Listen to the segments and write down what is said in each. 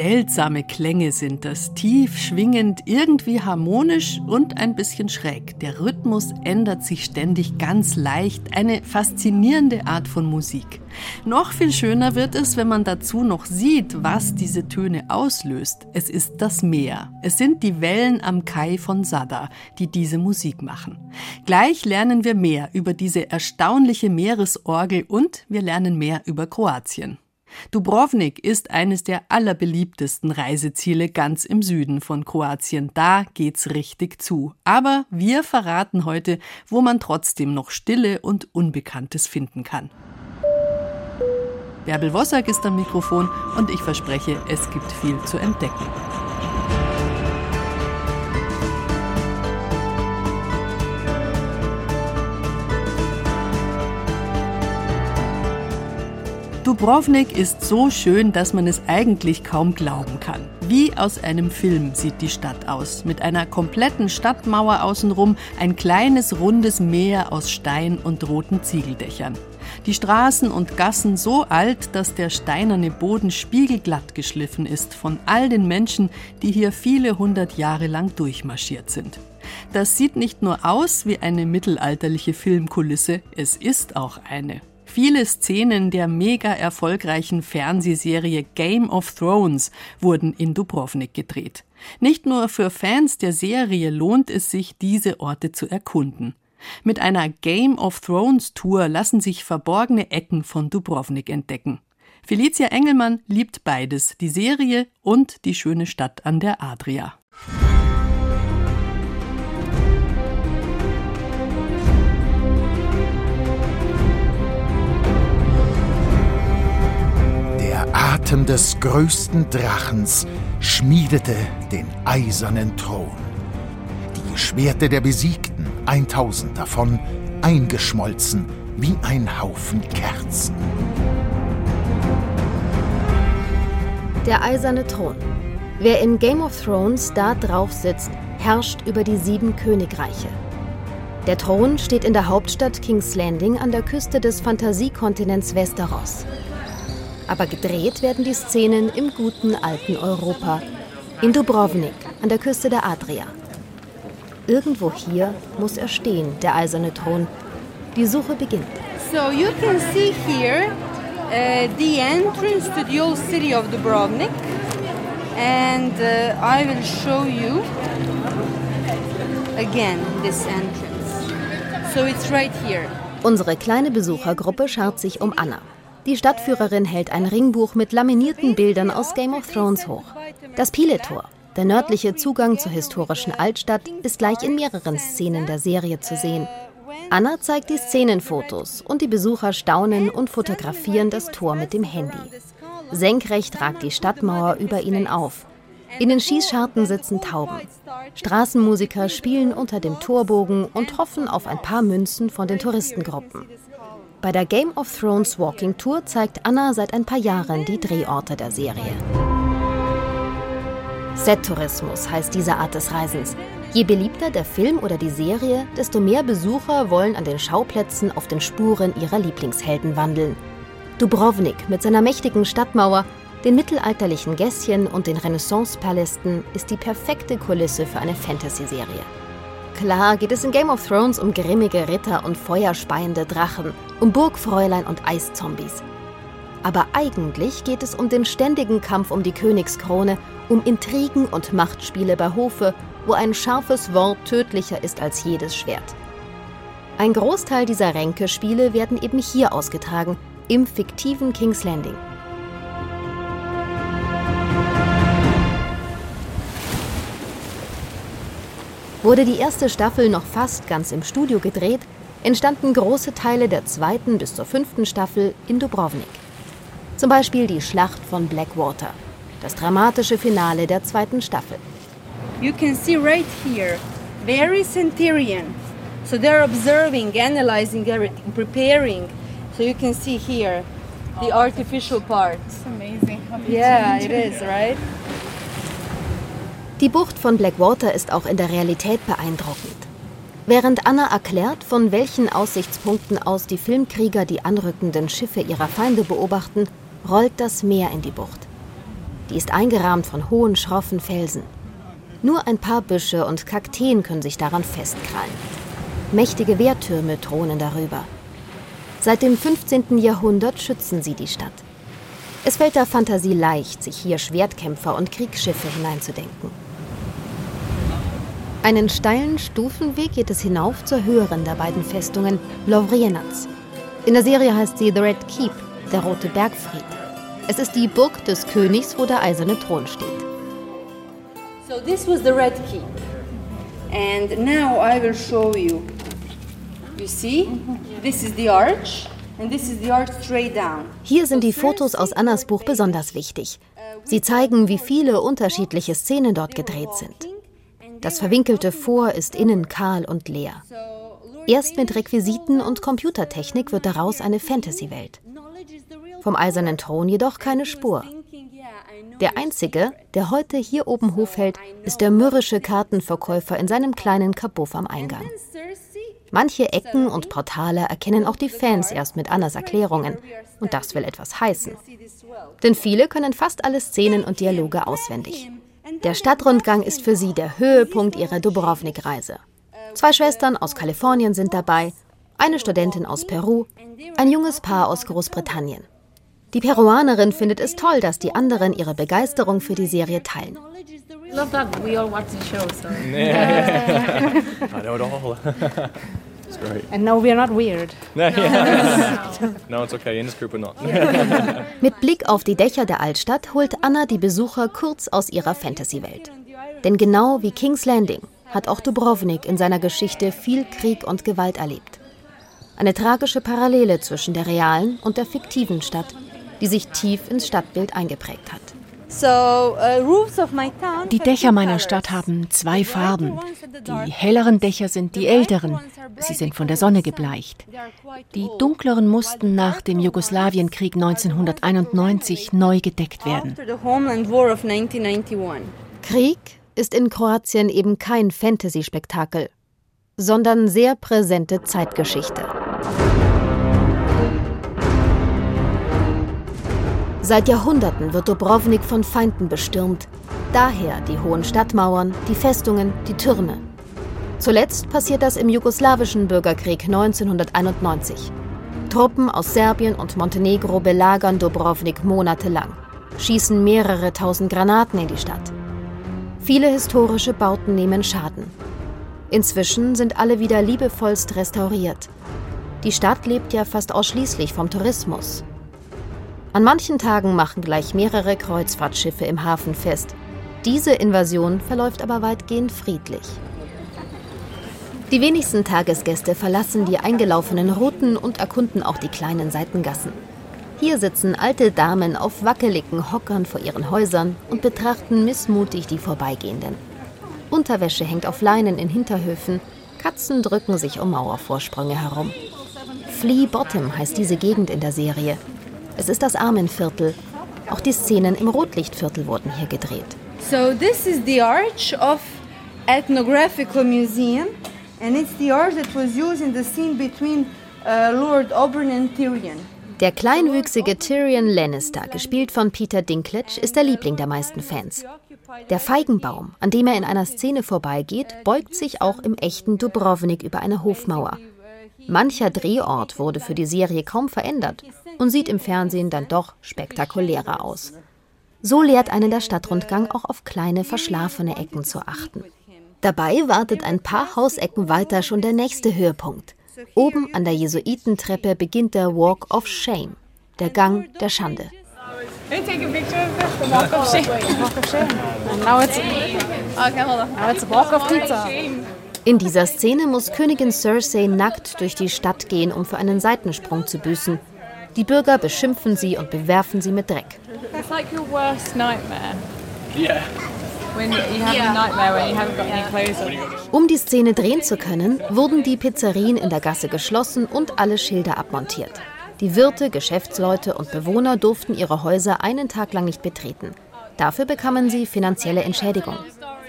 Seltsame Klänge sind das, tief schwingend, irgendwie harmonisch und ein bisschen schräg. Der Rhythmus ändert sich ständig ganz leicht, eine faszinierende Art von Musik. Noch viel schöner wird es, wenn man dazu noch sieht, was diese Töne auslöst. Es ist das Meer. Es sind die Wellen am Kai von Sada, die diese Musik machen. Gleich lernen wir mehr über diese erstaunliche Meeresorgel und wir lernen mehr über Kroatien. Dubrovnik ist eines der allerbeliebtesten Reiseziele ganz im Süden von Kroatien. Da geht's richtig zu. Aber wir verraten heute, wo man trotzdem noch Stille und Unbekanntes finden kann. Bärbel Wossack ist am Mikrofon und ich verspreche, es gibt viel zu entdecken. Dubrovnik ist so schön, dass man es eigentlich kaum glauben kann. Wie aus einem Film sieht die Stadt aus, mit einer kompletten Stadtmauer außenrum, ein kleines rundes Meer aus Stein und roten Ziegeldächern. Die Straßen und Gassen so alt, dass der steinerne Boden spiegelglatt geschliffen ist von all den Menschen, die hier viele hundert Jahre lang durchmarschiert sind. Das sieht nicht nur aus wie eine mittelalterliche Filmkulisse, es ist auch eine. Viele Szenen der mega erfolgreichen Fernsehserie Game of Thrones wurden in Dubrovnik gedreht. Nicht nur für Fans der Serie lohnt es sich, diese Orte zu erkunden. Mit einer Game of Thrones Tour lassen sich verborgene Ecken von Dubrovnik entdecken. Felicia Engelmann liebt beides, die Serie und die schöne Stadt an der Adria. Atem des größten Drachens schmiedete den eisernen Thron. Die Schwerte der Besiegten, eintausend davon, eingeschmolzen wie ein Haufen Kerzen. Der eiserne Thron. Wer in Game of Thrones da drauf sitzt, herrscht über die sieben Königreiche. Der Thron steht in der Hauptstadt King's Landing an der Küste des Fantasiekontinents Westeros aber gedreht werden die Szenen im guten alten Europa, in Dubrovnik an der Küste der Adria. Irgendwo hier muss er stehen, der eiserne Thron. Die Suche beginnt. So you can see here uh, the entrance to the old city of Dubrovnik and uh, I will show you again this entrance. So it's right here. Unsere kleine Besuchergruppe schart sich um Anna. Die Stadtführerin hält ein Ringbuch mit laminierten Bildern aus Game of Thrones hoch. Das Piletor, der nördliche Zugang zur historischen Altstadt, ist gleich in mehreren Szenen der Serie zu sehen. Anna zeigt die Szenenfotos und die Besucher staunen und fotografieren das Tor mit dem Handy. Senkrecht ragt die Stadtmauer über ihnen auf. In den Schießscharten sitzen Tauben. Straßenmusiker spielen unter dem Torbogen und hoffen auf ein paar Münzen von den Touristengruppen. Bei der Game of Thrones Walking Tour zeigt Anna seit ein paar Jahren die Drehorte der Serie. Set-Tourismus heißt diese Art des Reisens. Je beliebter der Film oder die Serie, desto mehr Besucher wollen an den Schauplätzen auf den Spuren ihrer Lieblingshelden wandeln. Dubrovnik mit seiner mächtigen Stadtmauer, den mittelalterlichen Gässchen und den Renaissance-Palästen ist die perfekte Kulisse für eine Fantasy-Serie. Klar geht es in Game of Thrones um grimmige Ritter und feuerspeiende Drachen, um Burgfräulein und Eiszombies. Aber eigentlich geht es um den ständigen Kampf um die Königskrone, um Intrigen und Machtspiele bei Hofe, wo ein scharfes Wort tödlicher ist als jedes Schwert. Ein Großteil dieser Ränkespiele werden eben hier ausgetragen, im fiktiven King's Landing. Wurde die erste Staffel noch fast ganz im Studio gedreht, entstanden große Teile der zweiten bis zur fünften Staffel in Dubrovnik. Zum Beispiel die Schlacht von Blackwater, das dramatische Finale der zweiten Staffel. You can see right here, very Centurion. So they're observing, analyzing everything, preparing. So you can see here the artificial part. It's amazing. Yeah, it is, right? Die Bucht von Blackwater ist auch in der Realität beeindruckend. Während Anna erklärt, von welchen Aussichtspunkten aus die Filmkrieger die anrückenden Schiffe ihrer Feinde beobachten, rollt das Meer in die Bucht. Die ist eingerahmt von hohen, schroffen Felsen. Nur ein paar Büsche und Kakteen können sich daran festkrallen. Mächtige Wehrtürme thronen darüber. Seit dem 15. Jahrhundert schützen sie die Stadt. Es fällt der Fantasie leicht, sich hier Schwertkämpfer und Kriegsschiffe hineinzudenken. Einen steilen Stufenweg geht es hinauf zur höheren der beiden Festungen, Lovrienaz. In der Serie heißt sie The Red Keep, der Rote Bergfried. Es ist die Burg des Königs, wo der eiserne Thron steht. So this was the Red Keep. And now I will show you. You see? This is the arch. And this is the arch straight down. Hier sind die Fotos aus Annas Buch besonders wichtig. Sie zeigen, wie viele unterschiedliche Szenen dort gedreht sind. Das verwinkelte Vor ist innen kahl und leer. Erst mit Requisiten und Computertechnik wird daraus eine Fantasy-Welt. Vom eisernen Thron jedoch keine Spur. Der einzige, der heute hier oben Hof hält, ist der mürrische Kartenverkäufer in seinem kleinen Kabuff am Eingang. Manche Ecken und Portale erkennen auch die Fans erst mit Annas Erklärungen. Und das will etwas heißen. Denn viele können fast alle Szenen und Dialoge auswendig. Der Stadtrundgang ist für sie der Höhepunkt ihrer Dubrovnik-Reise. Zwei Schwestern aus Kalifornien sind dabei, eine Studentin aus Peru, ein junges Paar aus Großbritannien. Die Peruanerin findet es toll, dass die anderen ihre Begeisterung für die Serie teilen. We it's great. And no, we're not weird. No, it's okay. In this group, we're not. Mit Blick auf die Dächer der Altstadt holt Anna die Besucher kurz aus ihrer Fantasy-Welt. Denn genau wie King's Landing hat auch Dubrovnik in seiner Geschichte viel Krieg und Gewalt erlebt. Eine tragische Parallele zwischen der realen und der fiktiven Stadt, die sich tief ins Stadtbild eingeprägt hat. Uh, Die Dächer meiner. Stadt haben zwei Farben. Die helleren Dächer sind die älteren. Sie sind von der Sonne gebleicht. Die dunkleren mussten nach dem Jugoslawienkrieg ones are the ones that 1991 were neu gedeckt werden. After the Homeland War of 1991. Krieg ist in Kroatien eben kein Fantasy-Spektakel, sondern sehr präsente Zeitgeschichte. Seit Jahrhunderten wird Dubrovnik von Feinden bestürmt. Daher die hohen Stadtmauern, die Festungen, die Türme. Zuletzt passiert das im jugoslawischen Bürgerkrieg 1991. Truppen aus Serbien und Montenegro belagern Dubrovnik monatelang, schießen mehrere tausend Granaten in die Stadt. Viele historische Bauten nehmen Schaden. Inzwischen sind alle wieder liebevollst restauriert. Die Stadt lebt ja fast ausschließlich vom Tourismus. An manchen Tagen machen gleich mehrere Kreuzfahrtschiffe im Hafen fest. Diese Invasion verläuft aber weitgehend friedlich. Die wenigsten Tagesgäste verlassen die eingelaufenen Routen und erkunden auch die kleinen Seitengassen. Hier sitzen alte Damen auf wackeligen Hockern vor ihren Häusern und betrachten missmutig die Vorbeigehenden. Unterwäsche hängt auf Leinen in Hinterhöfen, Katzen drücken sich um Mauervorsprünge herum. Flea Bottom heißt diese Gegend in der Serie. Es ist das Armenviertel. Auch die Szenen im Rotlichtviertel wurden hier gedreht. So this is the arch of Ethnographical Museum, and it's the arch that was used in the scene between uh, Lord Auburn and Tyrion. Der kleinwüchsige Tyrion Lannister, gespielt von Peter Dinklage, ist der Liebling der meisten Fans. Der Feigenbaum, an dem er in einer Szene vorbeigeht, beugt sich auch im echten Dubrovnik über eine Hofmauer. Mancher Drehort wurde für die Serie kaum verändert und sieht im Fernsehen dann doch spektakulärer aus. So lehrt einen der Stadtrundgang auch auf kleine verschlafene Ecken zu achten. Dabei wartet ein paar Hausecken weiter schon der nächste Höhepunkt. Oben an der Jesuitentreppe beginnt der Walk of Shame, der Gang der Schande. Pizza. In dieser Szene muss Königin Cersei nackt durch die Stadt gehen, um für einen Seitensprung zu büßen. Die Bürger beschimpfen sie und bewerfen sie mit Dreck. Like your worst nightmare. Yeah. Um die Szene drehen zu können, wurden die Pizzerien in der Gasse geschlossen und alle Schilder abmontiert. Die Wirte, Geschäftsleute und Bewohner durften ihre Häuser einen Tag lang nicht betreten. Dafür bekamen sie finanzielle Entschädigung.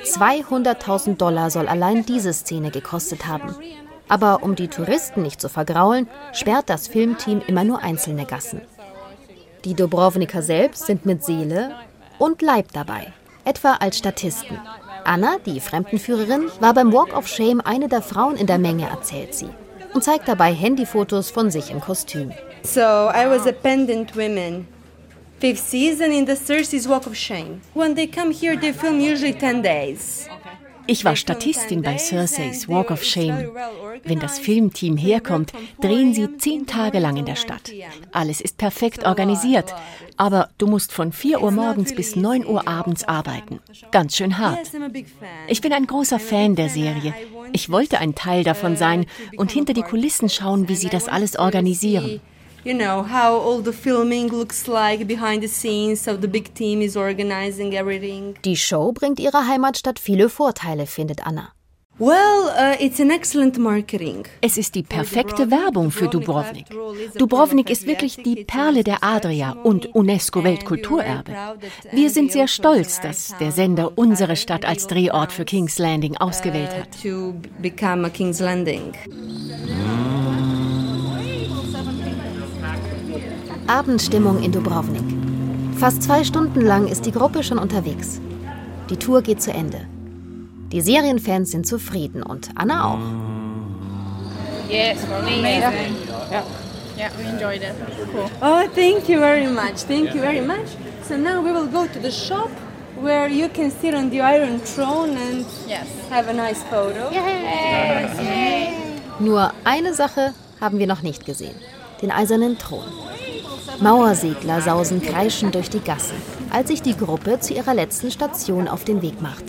200.000 Dollar soll allein diese Szene gekostet haben. Aber um die Touristen nicht zu vergraulen, sperrt das Filmteam immer nur einzelne Gassen. Die Dubrovniker selbst sind mit Seele und Leib dabei, etwa als Statisten. Anna, die Fremdenführerin, war beim Walk of Shame eine der Frauen in der Menge, erzählt sie, und zeigt dabei Handyfotos von sich im Kostüm. So I was a pendant woman. Fifth season in the Cersei's Walk of Shame. When they come here, they film usually 10 days. Ich war Statistin bei Circe's Walk of Shame. Wenn das Filmteam herkommt, drehen sie zehn Tage lang in der Stadt. Alles ist perfekt organisiert. Aber du musst von 4 Uhr morgens bis 9 Uhr abends arbeiten. Ganz schön hart. Ich bin ein großer Fan der Serie. Ich wollte ein Teil davon sein und hinter die Kulissen schauen, wie sie das alles organisieren you know how all the filming looks like behind the scenes so the big team is organizing everything Die Show bringt ihrer Heimatstadt viele Vorteile findet Anna Well, uh, it's an excellent marketing. Es ist die perfekte Werbung für Dubrovnik. Dubrovnik ist wirklich die Perle der Adria und UNESCO-Weltkulturerbe. Wir sind sehr stolz, dass der Sender unsere Stadt als Drehort für King's Landing ausgewählt hat. To become a King's Landing. Abendstimmung in Dubrovnik. Fast zwei Stunden lang ist die Gruppe schon unterwegs. Die Tour geht zu Ende. Die Serienfans sind zufrieden und Anna auch. Yes, amazing. Yeah. Yeah, we enjoyed it. Cool. Oh, thank you very much. Thank you very much. So now we will go to the shop where you can sit on the Iron Throne and yes. have a nice photo. Yes. Yay. Nur eine Sache haben wir noch nicht gesehen. Den eisernen Thron. Mauersegler sausen kreischend durch die Gassen, als sich die Gruppe zu ihrer letzten Station auf den Weg macht.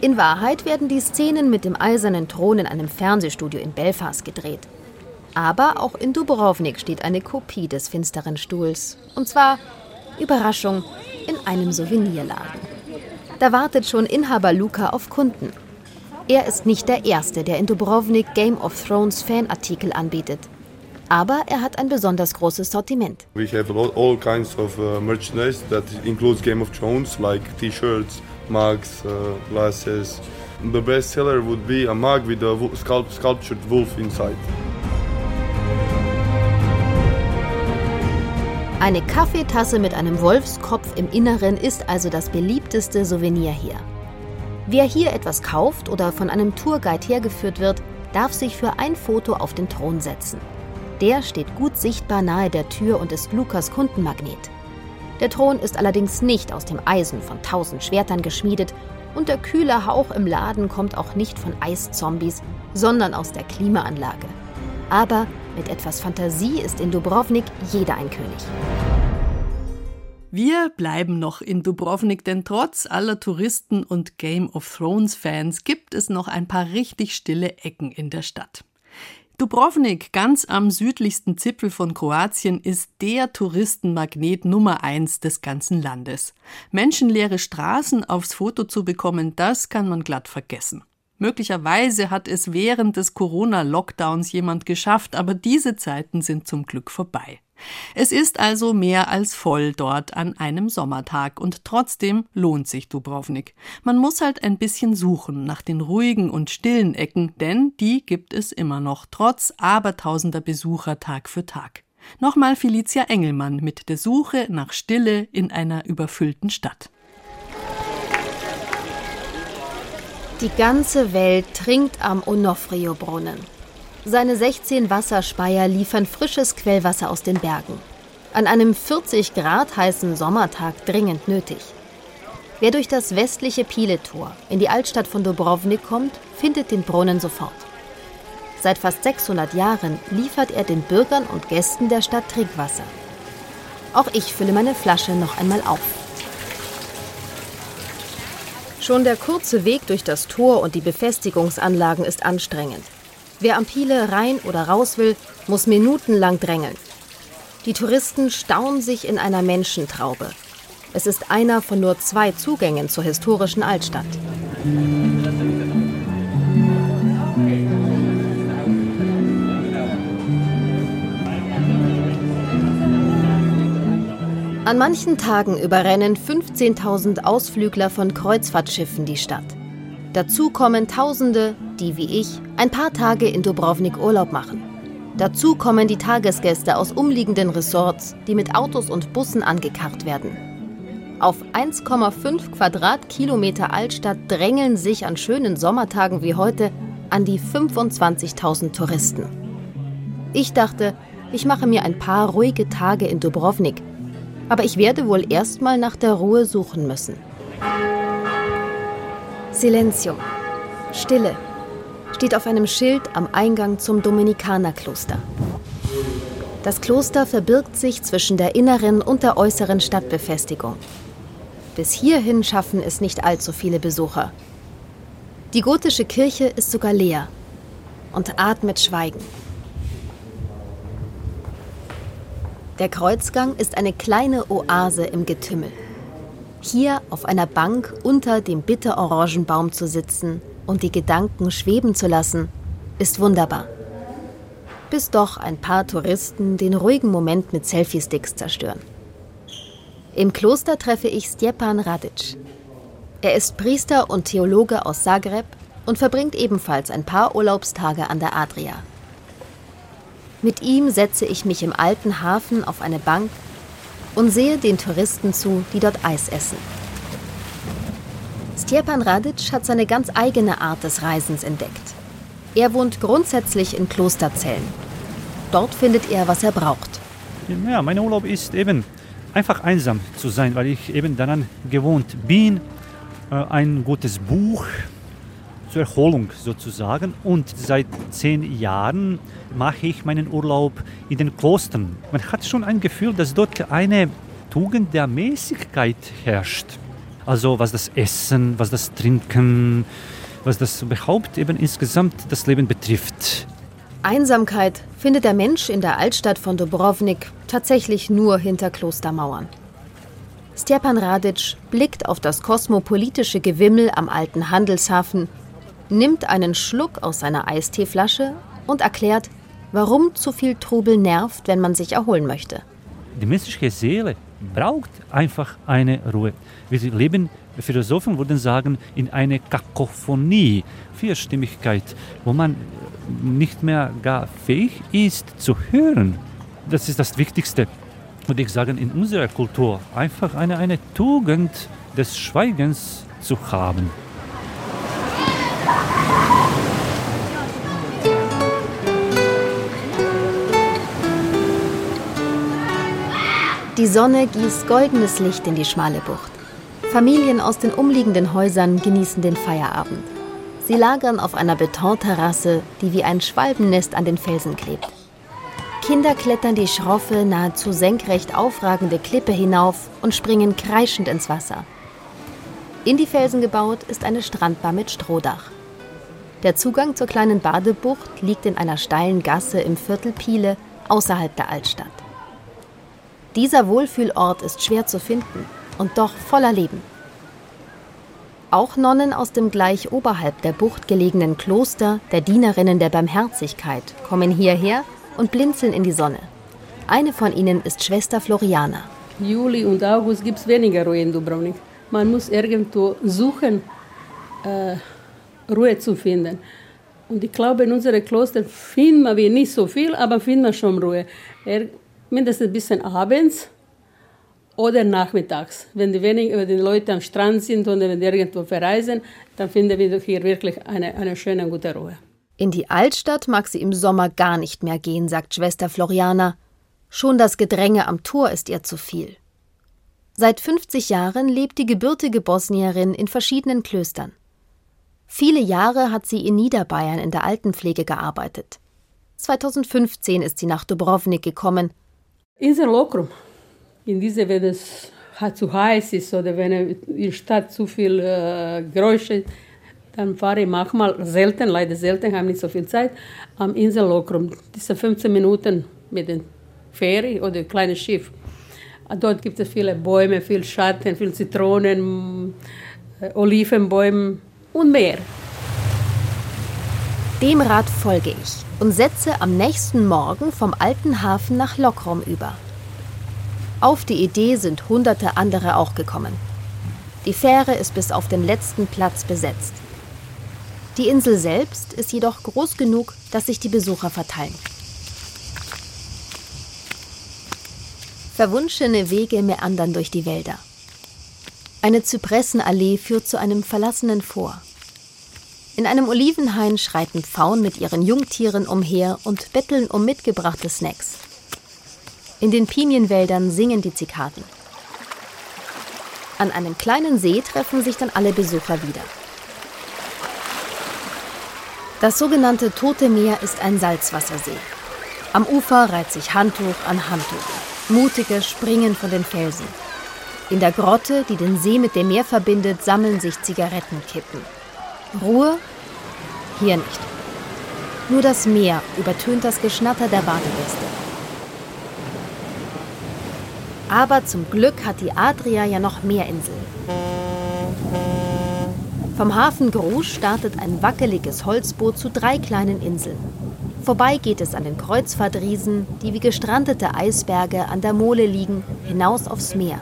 In Wahrheit werden die Szenen mit dem eisernen Thron in einem Fernsehstudio in Belfast gedreht. Aber auch in Dubrovnik steht eine Kopie des finsteren Stuhls. Und zwar, Überraschung, in einem Souvenirladen. Da wartet schon Inhaber Luca auf Kunden. Er ist nicht der Erste, der in Dubrovnik Game of Thrones Fanartikel anbietet. Aber er hat ein besonders großes Sortiment. We have all kinds of uh, merchandise that includes Game of Thrones, like T-shirts, mugs, uh, glasses. The best seller would be a mug with a sculpt sculptured wolf inside. Eine Kaffeetasse mit einem Wolfskopf im Inneren ist also das beliebteste Souvenir hier. Wer hier etwas kauft oder von einem Tourguide hergeführt wird, darf sich für ein Foto auf den Thron setzen. Der steht gut sichtbar nahe der Tür und ist Lukas Kundenmagnet. Der Thron ist allerdings nicht aus dem Eisen von tausend Schwertern geschmiedet und der kühle Hauch im Laden kommt auch nicht von Eiszombies, sondern aus der Klimaanlage. Aber mit etwas Fantasie ist in Dubrovnik jeder ein König. Wir bleiben noch in Dubrovnik, denn trotz aller Touristen und Game of Thrones Fans gibt es noch ein paar richtig stille Ecken in der Stadt. Dubrovnik, ganz am südlichsten Zipfel von Kroatien, ist der Touristenmagnet Nummer eins des ganzen Landes. Menschenleere Straßen aufs Foto zu bekommen, das kann man glatt vergessen. Möglicherweise hat es während des Corona-Lockdowns jemand geschafft, aber diese Zeiten sind zum Glück vorbei. Es ist also mehr als voll dort an einem Sommertag und trotzdem lohnt sich Dubrovnik. Man muss halt ein bisschen suchen nach den ruhigen und stillen Ecken, denn die gibt es immer noch, trotz abertausender Besucher Tag für Tag. Nochmal Felicia Engelmann mit der Suche nach Stille in einer überfüllten Stadt. Die ganze Welt trinkt am Onofrio-Brunnen. Seine 16 Wasserspeier liefern frisches Quellwasser aus den Bergen. An einem 40 Grad heißen Sommertag dringend nötig. Wer durch das westliche Piletor in die Altstadt von Dubrovnik kommt, findet den Brunnen sofort. Seit fast 600 Jahren liefert er den Bürgern und Gästen der Stadt Trinkwasser. Auch ich fülle meine Flasche noch einmal auf. Schon der kurze Weg durch das Tor und die Befestigungsanlagen ist anstrengend. Wer am Piele rein oder raus will, muss minutenlang drängeln. Die Touristen stauen sich in einer Menschentraube. Es ist einer von nur zwei Zugängen zur historischen Altstadt. An manchen Tagen überrennen 15.000 Ausflügler von Kreuzfahrtschiffen die Stadt. Dazu kommen Tausende, die wie ich ein paar Tage in Dubrovnik Urlaub machen. Dazu kommen die Tagesgäste aus umliegenden Resorts, die mit Autos und Bussen angekarrt werden. Auf 1,5 Quadratkilometer Altstadt drängeln sich an schönen Sommertagen wie heute an die 25.000 Touristen. Ich dachte, ich mache mir ein paar ruhige Tage in Dubrovnik, aber ich werde wohl erstmal nach der Ruhe suchen müssen. Silencio, Stille, steht auf einem Schild am Eingang zum Dominikanerkloster. Das Kloster verbirgt sich zwischen der inneren und der äußeren Stadtbefestigung. Bis hierhin schaffen es nicht allzu viele Besucher. Die gotische Kirche ist sogar leer und atmet Schweigen. Der Kreuzgang ist eine kleine Oase im Getümmel. Hier auf einer Bank unter dem Bitterorangenbaum zu sitzen und die Gedanken schweben zu lassen, ist wunderbar. Bis doch ein paar Touristen den ruhigen Moment mit Selfie-Sticks zerstören. Im Kloster treffe ich Stjepan Radic. Er ist Priester und Theologe aus Zagreb und verbringt ebenfalls ein paar Urlaubstage an der Adria. Mit ihm setze ich mich im alten Hafen auf eine Bank und sehe den Touristen zu, die dort Eis essen. Stjepan Radic hat seine ganz eigene Art des Reisens entdeckt. Er wohnt grundsätzlich in Klosterzellen. Dort findet er, was er braucht. Ja, mein Urlaub ist eben einfach einsam zu sein, weil ich eben daran gewohnt bin, äh, ein gutes Buch Erholung sozusagen. Und seit zehn Jahren mache ich meinen Urlaub in den Klostern. Man hat schon ein Gefühl, dass dort eine Tugend der Mäßigkeit herrscht. Also was das Essen, was das Trinken, was das überhaupt eben insgesamt das Leben betrifft. Einsamkeit findet der Mensch in der Altstadt von Dubrovnik tatsächlich nur hinter Klostermauern. Stjepan Radic blickt auf das kosmopolitische Gewimmel am alten Handelshafen, nimmt einen Schluck aus seiner Eisteeflasche und erklärt, warum zu viel Trubel nervt, wenn man sich erholen möchte. Die menschliche Seele braucht einfach eine Ruhe. Wir leben, Philosophen würden sagen, in einer Kakophonie, Vierstimmigkeit, wo man nicht mehr gar fähig ist zu hören. Das ist das Wichtigste. Und ich sage in unserer Kultur einfach eine, eine Tugend des Schweigens zu haben. Die Sonne gießt goldenes Licht in die schmale Bucht. Familien aus den umliegenden Häusern genießen den Feierabend. Sie lagern auf einer Betonterrasse, die wie ein Schwalbennest an den Felsen klebt. Kinder klettern die schroffe, nahezu senkrecht aufragende Klippe hinauf und springen kreischend ins Wasser. In die Felsen gebaut ist eine Strandbar mit Strohdach. Der Zugang zur kleinen Badebucht liegt in einer steilen Gasse im Viertel Piele außerhalb der Altstadt. Dieser Wohlfühlort ist schwer zu finden und doch voller Leben. Auch Nonnen aus dem gleich oberhalb der Bucht gelegenen Kloster der Dienerinnen der Barmherzigkeit kommen hierher und blinzeln in die Sonne. Eine von ihnen ist Schwester Floriana. Juli und August gibt es weniger Ruhe in Dubrovnik. Man muss irgendwo suchen, äh, Ruhe zu finden. Und ich glaube, in unserem Kloster finden wir nicht so viel, aber finden wir schon Ruhe. Mindestens ein bisschen abends oder nachmittags. Wenn die, wenig, wenn die Leute am Strand sind oder wenn die irgendwo verreisen, dann finden wir hier wirklich eine, eine schöne gute Ruhe. In die Altstadt mag sie im Sommer gar nicht mehr gehen, sagt Schwester Floriana. Schon das Gedränge am Tor ist ihr zu viel. Seit 50 Jahren lebt die gebürtige Bosnierin in verschiedenen Klöstern. Viele Jahre hat sie in Niederbayern in der Altenpflege gearbeitet. 2015 ist sie nach Dubrovnik gekommen. Insel Lokrum in diese, wenn es zu heiß ist oder wenn in der Stadt zu viel äh, Geräusche, dann fahre ich manchmal selten, leider selten, habe nicht so viel Zeit, am Insel Lokrum. Diese 15 Minuten mit dem Ferry oder kleines Schiff. Dort gibt es viele Bäume, viel Schatten, viel Zitronen, äh, Olivenbäume und mehr. Dem Rat folge ich und setze am nächsten Morgen vom alten Hafen nach Lokrum über. Auf die Idee sind hunderte andere auch gekommen. Die Fähre ist bis auf den letzten Platz besetzt. Die Insel selbst ist jedoch groß genug, dass sich die Besucher verteilen. Verwunschene Wege meandern durch die Wälder. Eine Zypressenallee führt zu einem verlassenen Vor. In einem Olivenhain schreiten Pfauen mit ihren Jungtieren umher und betteln um mitgebrachte Snacks. In den Pinienwäldern singen die Zikaden. An einem kleinen See treffen sich dann alle Besucher wieder. Das sogenannte Tote Meer ist ein Salzwassersee. Am Ufer reiht sich Handtuch an Handtuch. Mutige springen von den Felsen. In der Grotte, die den See mit dem Meer verbindet, sammeln sich Zigarettenkippen. Ruhe? Hier nicht. Nur das Meer übertönt das Geschnatter der Badegäste. Aber zum Glück hat die Adria ja noch mehr Inseln. Vom Hafen Grusch startet ein wackeliges Holzboot zu drei kleinen Inseln. Vorbei geht es an den Kreuzfahrtriesen, die wie gestrandete Eisberge an der Mole liegen, hinaus aufs Meer.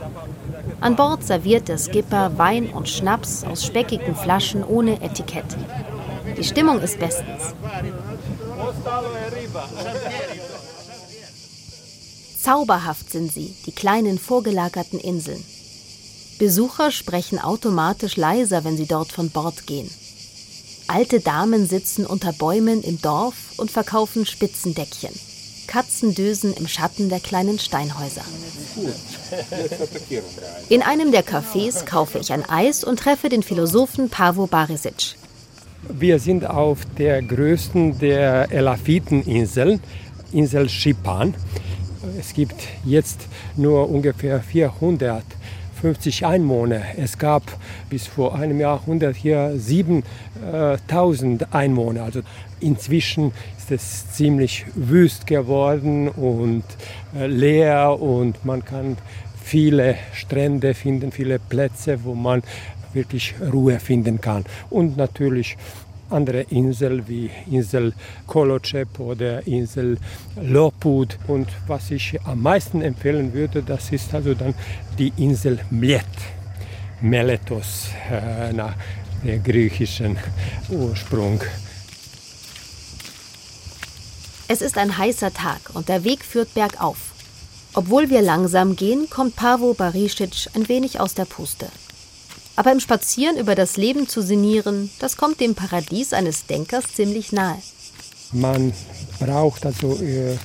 An Bord serviert der Skipper Wein und Schnaps aus speckigen Flaschen ohne Etikett. Die Stimmung ist bestens. Zauberhaft sind sie, die kleinen vorgelagerten Inseln. Besucher sprechen automatisch leiser, wenn sie dort von Bord gehen. Alte Damen sitzen unter Bäumen im Dorf und verkaufen Spitzendeckchen. Katzendösen im Schatten der kleinen Steinhäuser. In einem der Cafés kaufe ich ein Eis und treffe den Philosophen Pavo Barisic. Wir sind auf der größten der Elafiteninseln, Insel Schipan. Es gibt jetzt nur ungefähr 450 Einwohner. Es gab bis vor einem Jahrhundert hier 7000 Einwohner. Also inzwischen ist es ziemlich wüst geworden und äh, leer und man kann viele Strände finden, viele Plätze, wo man wirklich Ruhe finden kann. Und natürlich andere Inseln wie Insel Kolocep oder Insel Lopud. Und was ich am meisten empfehlen würde, das ist also dann die Insel Mlet, Meletos, äh, nach dem griechischen Ursprung. Es ist ein heißer Tag und der Weg führt bergauf. Obwohl wir langsam gehen, kommt Pavo Barisic ein wenig aus der Puste. Aber im Spazieren über das Leben zu sinnieren, das kommt dem Paradies eines Denkers ziemlich nahe. Man braucht also äh,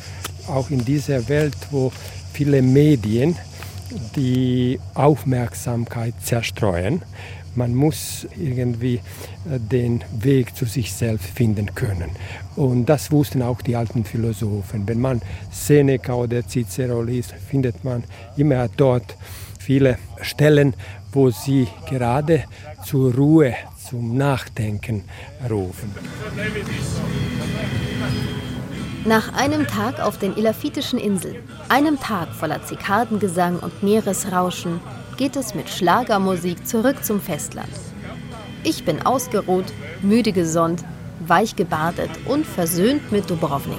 auch in dieser Welt, wo viele Medien die Aufmerksamkeit zerstreuen, man muss irgendwie äh, den Weg zu sich selbst finden können. Und das wussten auch die alten Philosophen. Wenn man Seneca oder Cicero liest, findet man immer dort viele Stellen, wo sie gerade zur Ruhe, zum Nachdenken rufen. Nach einem Tag auf den Elafitischen Inseln, einem Tag voller Zikadengesang und Meeresrauschen, geht es mit Schlagermusik zurück zum Festland. Ich bin ausgeruht, müde gesund, weich gebadet und versöhnt mit Dubrovnik.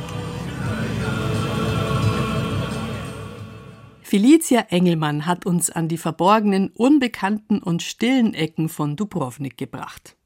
Felicia Engelmann hat uns an die verborgenen, unbekannten und stillen Ecken von Dubrovnik gebracht.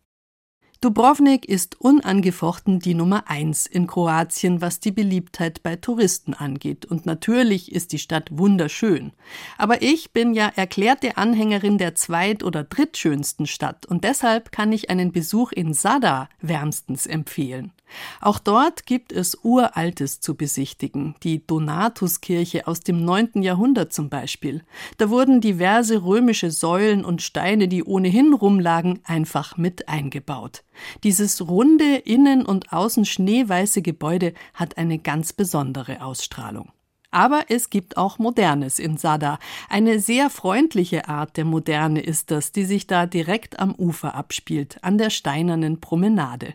Dubrovnik ist unangefochten die Nummer eins in Kroatien, was die Beliebtheit bei Touristen angeht. Und natürlich ist die Stadt wunderschön. Aber ich bin ja erklärte Anhängerin der zweit- oder drittschönsten Stadt und deshalb kann ich einen Besuch in Sada wärmstens empfehlen. Auch dort gibt es Uraltes zu besichtigen, die Donatuskirche aus dem 9. Jahrhundert zum Beispiel. Da wurden diverse römische Säulen und Steine, die ohnehin rumlagen, einfach mit eingebaut. Dieses runde, innen und außen schneeweiße Gebäude hat eine ganz besondere Ausstrahlung. Aber es gibt auch Modernes in Sada. Eine sehr freundliche Art der Moderne ist das, die sich da direkt am Ufer abspielt, an der steinernen Promenade.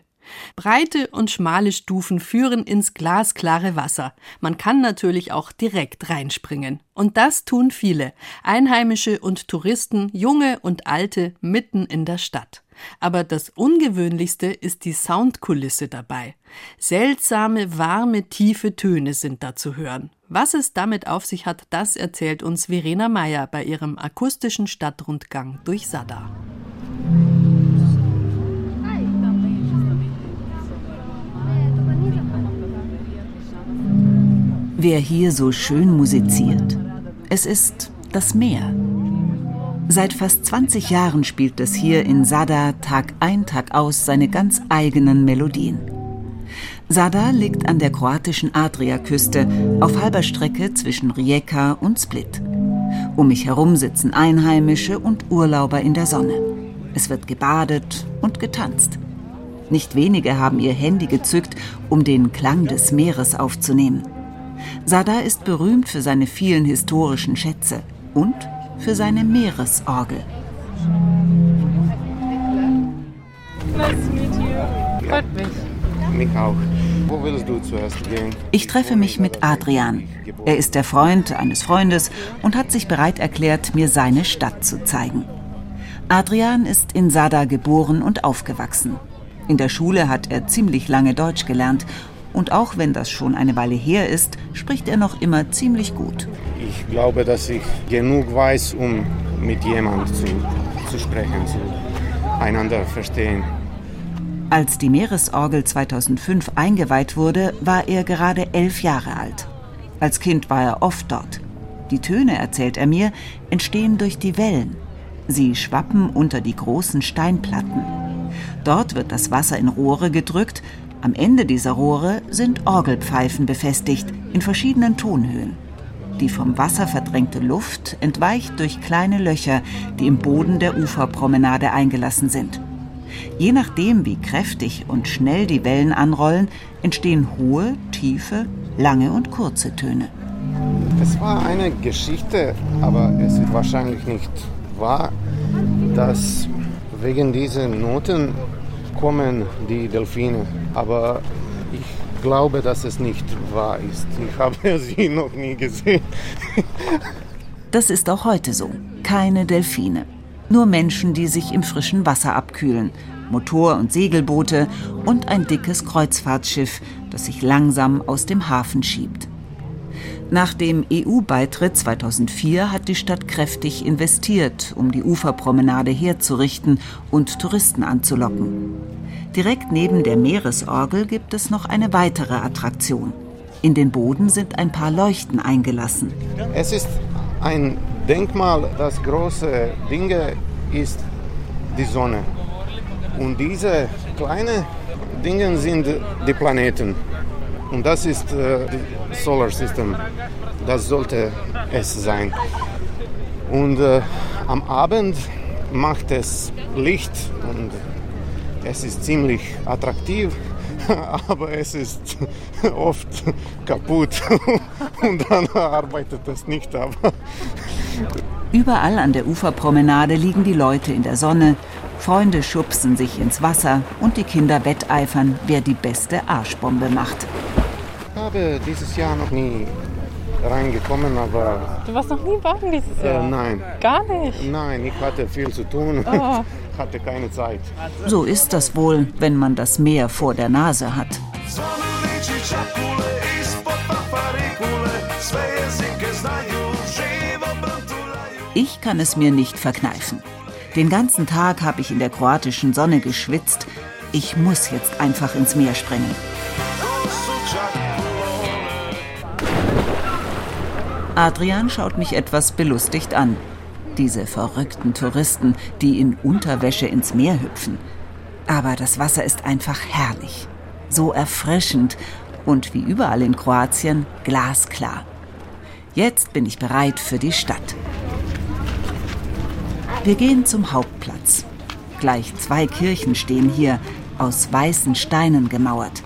Breite und schmale Stufen führen ins glasklare Wasser. Man kann natürlich auch direkt reinspringen. Und das tun viele, Einheimische und Touristen, junge und alte, mitten in der Stadt. Aber das Ungewöhnlichste ist die Soundkulisse dabei. Seltsame, warme, tiefe Töne sind da zu hören. Was es damit auf sich hat, das erzählt uns Verena Meyer bei ihrem akustischen Stadtrundgang durch Sada. Wer hier so schön musiziert, es ist das Meer. Seit fast 20 Jahren spielt es hier in Sada Tag ein, Tag aus seine ganz eigenen Melodien. Sada liegt an der kroatischen Adriaküste auf halber Strecke zwischen Rijeka und Split. Um mich herum sitzen Einheimische und Urlauber in der Sonne. Es wird gebadet und getanzt. Nicht wenige haben ihr Handy gezückt, um den Klang des Meeres aufzunehmen. Sada ist berühmt für seine vielen historischen Schätze und für seine Meeresorgel. Freut mich. Mich auch. Wo willst du zuerst gehen? Ich treffe mich mit Adrian. Er ist der Freund eines Freundes und hat sich bereit erklärt, mir seine Stadt zu zeigen. Adrian ist in Sada geboren und aufgewachsen. In der Schule hat er ziemlich lange Deutsch gelernt und auch wenn das schon eine Weile her ist, spricht er noch immer ziemlich gut. Ich glaube, dass ich genug weiß, um mit jemandem zu, zu sprechen, zu einander verstehen. Als die Meeresorgel 2005 eingeweiht wurde, war er gerade elf Jahre alt. Als Kind war er oft dort. Die Töne, erzählt er mir, entstehen durch die Wellen. Sie schwappen unter die großen Steinplatten. Dort wird das Wasser in Rohre gedrückt, am Ende dieser Rohre sind Orgelpfeifen befestigt in verschiedenen Tonhöhen. Die vom Wasser verdrängte Luft entweicht durch kleine Löcher, die im Boden der Uferpromenade eingelassen sind. Je nachdem, wie kräftig und schnell die Wellen anrollen, entstehen hohe, tiefe, lange und kurze Töne. Es war eine Geschichte, aber es ist wahrscheinlich nicht wahr, dass wegen dieser Noten kommen die Delfine. Aber ich glaube, dass es nicht wahr ist. Ich habe sie noch nie gesehen. das ist auch heute so. Keine Delfine. Nur Menschen, die sich im frischen Wasser abkühlen. Motor- und Segelboote und ein dickes Kreuzfahrtschiff, das sich langsam aus dem Hafen schiebt. Nach dem EU-Beitritt 2004 hat die Stadt kräftig investiert, um die Uferpromenade herzurichten und Touristen anzulocken. Direkt neben der Meeresorgel gibt es noch eine weitere Attraktion. In den Boden sind ein paar Leuchten eingelassen. Es ist ein Denkmal, das große Dinge ist die Sonne. Und diese kleinen Dinge sind die Planeten. Und das ist äh, Solar System. Das sollte es sein. Und äh, am Abend macht es Licht und es ist ziemlich attraktiv, aber es ist oft kaputt und dann arbeitet es nicht. Aber Überall an der Uferpromenade liegen die Leute in der Sonne, Freunde schubsen sich ins Wasser und die Kinder wetteifern, wer die beste Arschbombe macht. Ich habe dieses Jahr noch nie reingekommen, aber... Du warst noch nie baden dieses Jahr? Äh, nein. Gar nicht? Nein, ich hatte viel zu tun. Oh. hatte keine Zeit. So ist das wohl, wenn man das Meer vor der Nase hat. Ich kann es mir nicht verkneifen. Den ganzen Tag habe ich in der kroatischen Sonne geschwitzt. Ich muss jetzt einfach ins Meer springen. Adrian schaut mich etwas belustigt an. Diese verrückten Touristen, die in Unterwäsche ins Meer hüpfen. Aber das Wasser ist einfach herrlich. So erfrischend und wie überall in Kroatien glasklar. Jetzt bin ich bereit für die Stadt. Wir gehen zum Hauptplatz. Gleich zwei Kirchen stehen hier, aus weißen Steinen gemauert.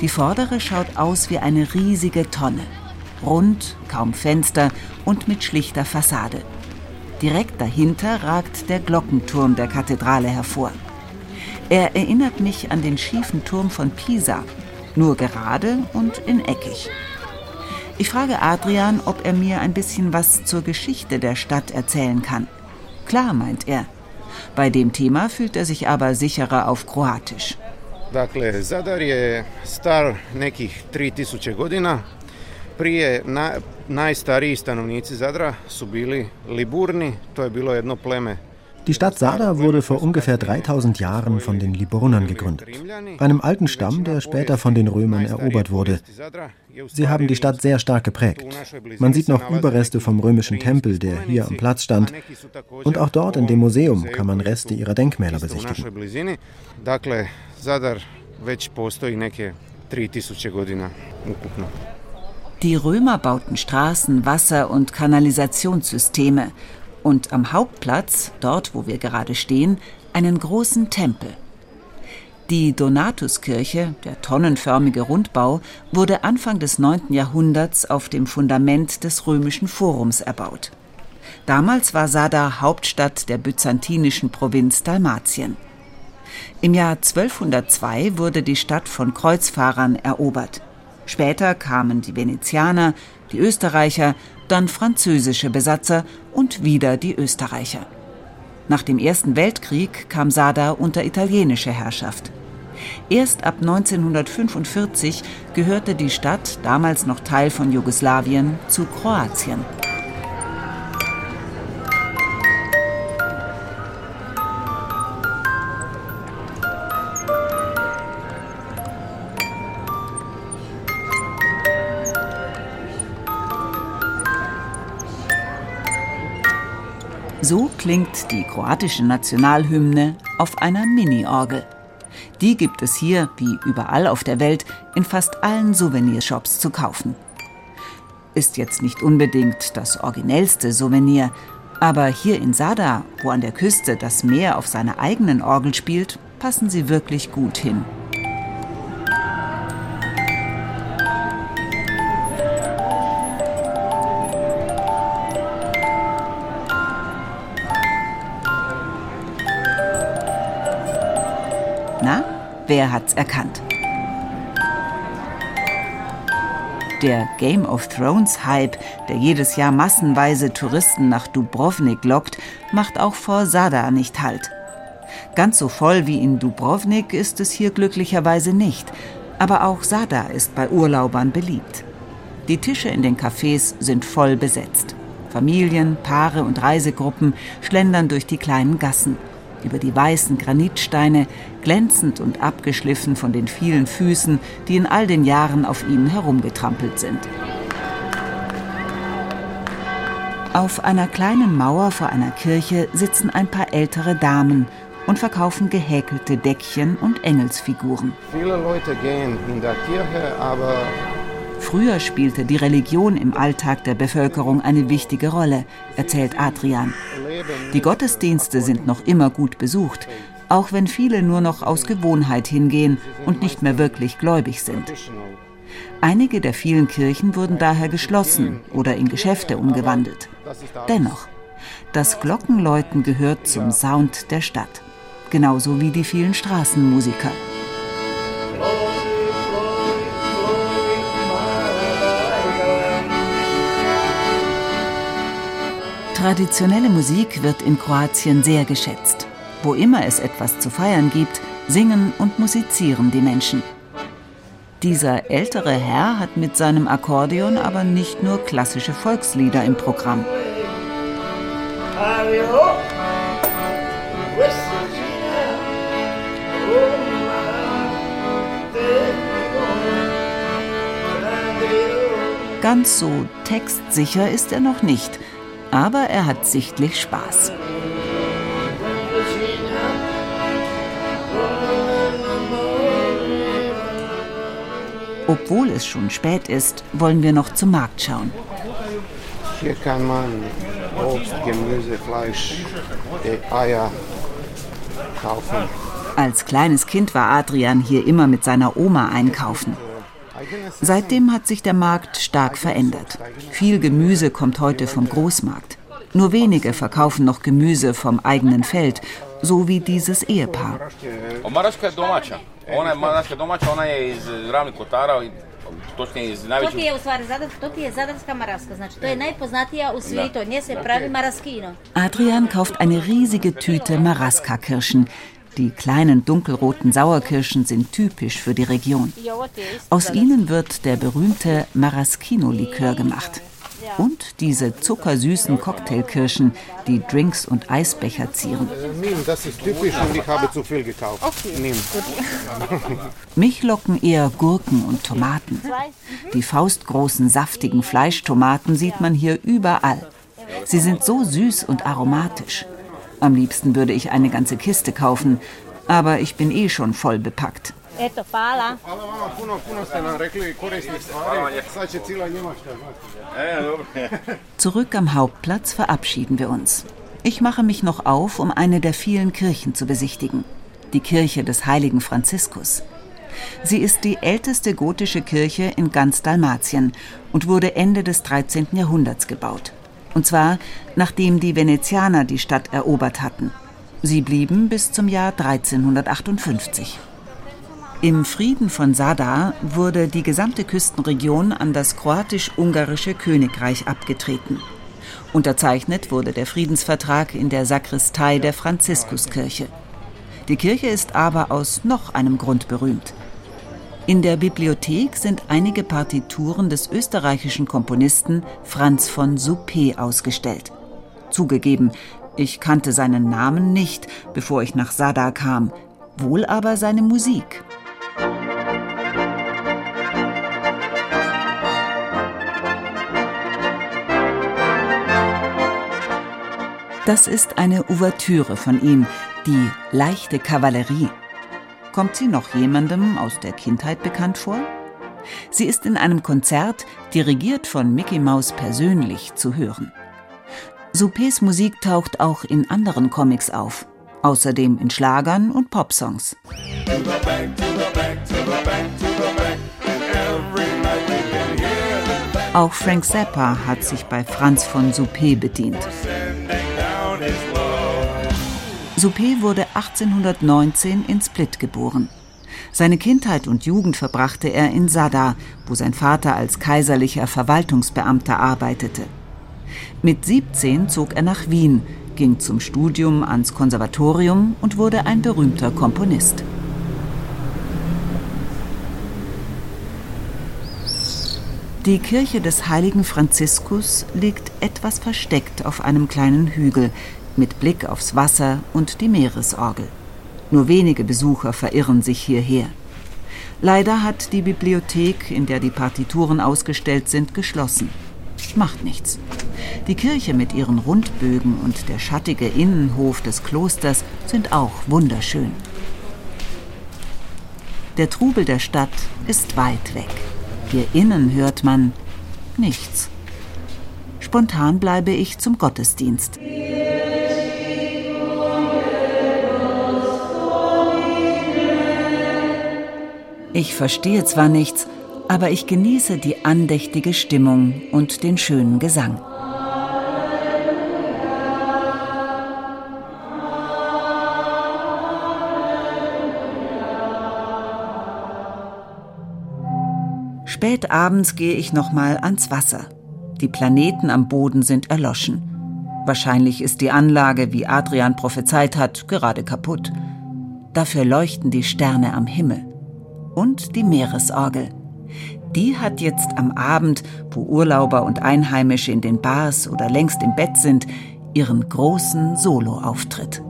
Die vordere schaut aus wie eine riesige Tonne rund, kaum Fenster und mit schlichter Fassade. Direkt dahinter ragt der Glockenturm der Kathedrale hervor. Er erinnert mich an den schiefen Turm von Pisa, nur gerade und in eckig. Ich frage Adrian, ob er mir ein bisschen was zur Geschichte der Stadt erzählen kann. Klar, meint er. Bei dem Thema fühlt er sich aber sicherer auf Kroatisch. Dakle, Zadar je star nekih 3000 godina Prije na, najstariji stanovnici Zadra su bili Liburni, to je bilo jedno pleme die Stadt Sada wurde vor ungefähr 3000 Jahren von den Liburnern gegründet, einem alten Stamm, der später von den Römern erobert wurde. Sie haben die Stadt sehr stark geprägt. Man sieht noch Überreste vom römischen Tempel, der hier am Platz stand. Und auch dort in dem Museum kann man Reste ihrer Denkmäler besichtigen. Die Römer bauten Straßen, Wasser- und Kanalisationssysteme und am Hauptplatz, dort wo wir gerade stehen, einen großen Tempel. Die Donatuskirche, der tonnenförmige Rundbau, wurde Anfang des 9. Jahrhunderts auf dem Fundament des römischen Forums erbaut. Damals war Sada Hauptstadt der byzantinischen Provinz Dalmatien. Im Jahr 1202 wurde die Stadt von Kreuzfahrern erobert. Später kamen die Venezianer, die Österreicher, dann französische Besatzer und wieder die Österreicher. Nach dem Ersten Weltkrieg kam Sada unter italienische Herrschaft. Erst ab 1945 gehörte die Stadt, damals noch Teil von Jugoslawien, zu Kroatien. So klingt die kroatische Nationalhymne auf einer Mini-Orgel. Die gibt es hier, wie überall auf der Welt, in fast allen Souvenirshops zu kaufen. Ist jetzt nicht unbedingt das originellste Souvenir, aber hier in Sada, wo an der Küste das Meer auf seiner eigenen Orgel spielt, passen sie wirklich gut hin. Wer hat's erkannt? Der Game of Thrones Hype, der jedes Jahr massenweise Touristen nach Dubrovnik lockt, macht auch vor Sada nicht Halt. Ganz so voll wie in Dubrovnik ist es hier glücklicherweise nicht, aber auch Sada ist bei Urlaubern beliebt. Die Tische in den Cafés sind voll besetzt. Familien, Paare und Reisegruppen schlendern durch die kleinen Gassen über die weißen Granitsteine, glänzend und abgeschliffen von den vielen Füßen, die in all den Jahren auf ihnen herumgetrampelt sind. Auf einer kleinen Mauer vor einer Kirche sitzen ein paar ältere Damen und verkaufen gehäkelte Deckchen und Engelsfiguren. Viele Leute gehen in der Kirche, aber Früher spielte die Religion im Alltag der Bevölkerung eine wichtige Rolle, erzählt Adrian. Die Gottesdienste sind noch immer gut besucht, auch wenn viele nur noch aus Gewohnheit hingehen und nicht mehr wirklich gläubig sind. Einige der vielen Kirchen wurden daher geschlossen oder in Geschäfte umgewandelt. Dennoch, das Glockenläuten gehört zum Sound der Stadt, genauso wie die vielen Straßenmusiker. Traditionelle Musik wird in Kroatien sehr geschätzt. Wo immer es etwas zu feiern gibt, singen und musizieren die Menschen. Dieser ältere Herr hat mit seinem Akkordeon aber nicht nur klassische Volkslieder im Programm. Ganz so textsicher ist er noch nicht – aber er hat sichtlich Spaß. Obwohl es schon spät ist, wollen wir noch zum Markt schauen. Hier kann man Obst, Gemüse, Fleisch, Eier kaufen. Als kleines Kind war Adrian hier immer mit seiner Oma einkaufen. Seitdem hat sich der Markt stark verändert. Viel Gemüse kommt heute vom Großmarkt. Nur wenige verkaufen noch Gemüse vom eigenen Feld, so wie dieses Ehepaar. Adrian kauft eine riesige Tüte Maraska-Kirschen, Die kleinen dunkelroten Sauerkirschen sind typisch für die Region. Aus ihnen wird der berühmte Maraschino-Likör gemacht. Und diese zuckersüßen Cocktailkirschen, die Drinks und Eisbecher zieren. Das ist typisch und ich habe zu viel gekauft. Okay. Mich locken eher Gurken und Tomaten. Die faustgroßen, saftigen Fleischtomaten sieht man hier überall. Sie sind so süß und aromatisch. Am liebsten würde ich eine ganze Kiste kaufen, aber ich bin eh schon voll bepackt. Eto, hvala. Hvala vama puno, puno ste nam rekli korisnih stvari. Sad će cijela Njemačka znati. Zurück am Hauptplatz verabschieden wir uns. Ich mache mich noch auf, um eine der vielen Kirchen zu besichtigen. Die Kirche des heiligen Franziskus. Sie ist die älteste gotische Kirche in ganz Dalmatien und wurde Ende des 13. Jahrhunderts gebaut. Und zwar nachdem die Venezianer die Stadt erobert hatten. Sie blieben bis zum Jahr 1358. Im Frieden von Sadar wurde die gesamte Küstenregion an das kroatisch-ungarische Königreich abgetreten. Unterzeichnet wurde der Friedensvertrag in der Sakristei der Franziskuskirche. Die Kirche ist aber aus noch einem Grund berühmt. In der Bibliothek sind einige Partituren des österreichischen Komponisten Franz von Suppé ausgestellt. Zugegeben, ich kannte seinen Namen nicht, bevor ich nach Sadar kam, wohl aber seine Musik. Das ist eine Ouvertüre von ihm, die leichte Kavallerie. Kommt sie noch jemandem aus der Kindheit bekannt vor? Sie ist in einem Konzert, dirigiert von Mickey Mouse persönlich, zu hören. Soupés Musik taucht auch in anderen Comics auf, außerdem in Schlagern und Popsongs. Auch Frank Zappa hat sich bei Franz von Suppé bedient. Suppé wurde 1819 in Split geboren. Seine Kindheit und Jugend verbrachte er in Sada, wo sein Vater als kaiserlicher Verwaltungsbeamter arbeitete. Mit 17 zog er nach Wien, ging zum Studium ans Konservatorium und wurde ein berühmter Komponist. Die Kirche des heiligen Franziskus liegt etwas versteckt auf einem kleinen Hügel mit Blick aufs Wasser und die Meeresorgel. Nur wenige Besucher verirren sich hierher. Leider hat die Bibliothek, in der die Partituren ausgestellt sind, geschlossen. Macht nichts. Die Kirche mit ihren Rundbögen und der schattige Innenhof des Klosters sind auch wunderschön. Der Trubel der Stadt ist weit weg. Hier innen hört man nichts. Spontan bleibe ich zum Gottesdienst. Ich verstehe zwar nichts, aber ich genieße die andächtige Stimmung und den schönen Gesang. Spät abends gehe ich nochmal ans Wasser. Die Planeten am Boden sind erloschen. Wahrscheinlich ist die Anlage, wie Adrian prophezeit hat, gerade kaputt. Dafür leuchten die Sterne am Himmel. Und die Meeresorgel. Die hat jetzt am Abend, wo Urlauber und Einheimische in den Bars oder längst im Bett sind, ihren großen Soloauftritt.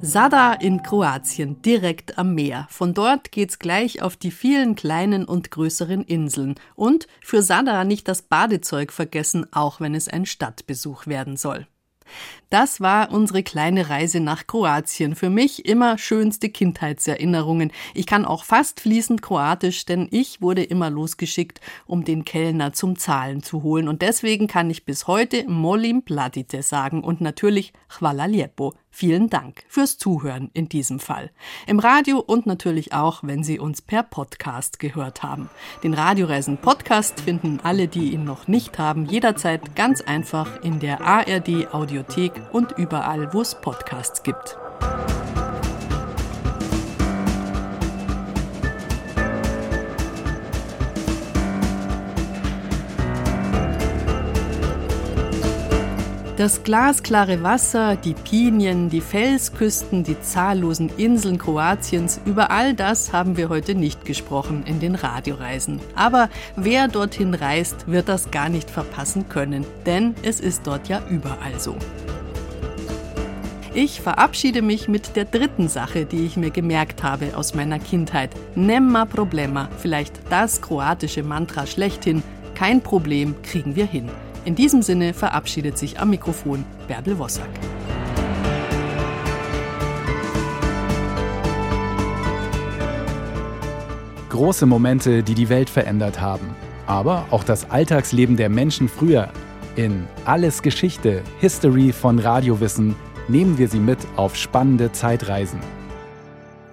Sada in Kroatien, direkt am Meer. Von dort geht's gleich auf die vielen kleinen und größeren Inseln. Und für Sada nicht das Badezeug vergessen, auch wenn es ein Stadtbesuch werden soll. Das war unsere kleine Reise nach Kroatien. Für mich immer schönste Kindheitserinnerungen. Ich kann auch fast fließend Kroatisch, denn ich wurde immer losgeschickt, um den Kellner zum Zahlen zu holen. Und deswegen kann ich bis heute Molim Platite sagen und natürlich Hvala lijepo. Vielen Dank fürs Zuhören in diesem Fall. Im Radio und natürlich auch, wenn Sie uns per Podcast gehört haben. Den Radioreisen Podcast finden alle, die ihn noch nicht haben, jederzeit ganz einfach in der ARD Audiothek und überall, wo es Podcasts gibt. Das glasklare Wasser, die Pinien, die Felsküsten, die zahllosen Inseln Kroatiens, über all das haben wir heute nicht gesprochen in den Radioreisen. Aber wer dorthin reist, wird das gar nicht verpassen können, denn es ist dort ja überall so. Ich verabschiede mich mit der dritten Sache, die ich mir gemerkt habe aus meiner Kindheit. Nemma problema, vielleicht das kroatische Mantra schlechthin. Kein Problem kriegen wir hin. In diesem Sinne verabschiedet sich am Mikrofon Bärbel Wossack. Große Momente, die die Welt verändert haben. Aber auch das Alltagsleben der Menschen früher. In Alles Geschichte, History von Radiowissen nehmen wir Sie mit auf spannende Zeitreisen.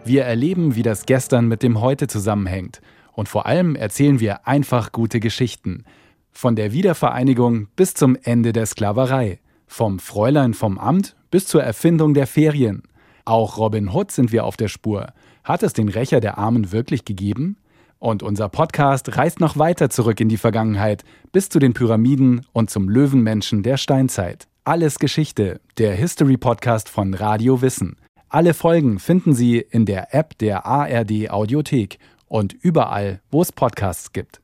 Wir erleben, wie das Gestern mit dem Heute zusammenhängt. Und vor allem erzählen wir einfach gute Geschichten – von der Wiedervereinigung bis zum Ende der Sklaverei. Vom Fräulein vom Amt bis zur Erfindung der Ferien. Auch Robin Hood sind wir auf der Spur. Hat es den Rächer der Armen wirklich gegeben? Und unser Podcast reist noch weiter zurück in die Vergangenheit, bis zu den Pyramiden und zum Löwenmenschen der Steinzeit. Alles Geschichte, der History Podcast von Radio Wissen. Alle Folgen finden Sie in der App der ARD Audiothek und überall, wo es Podcasts gibt.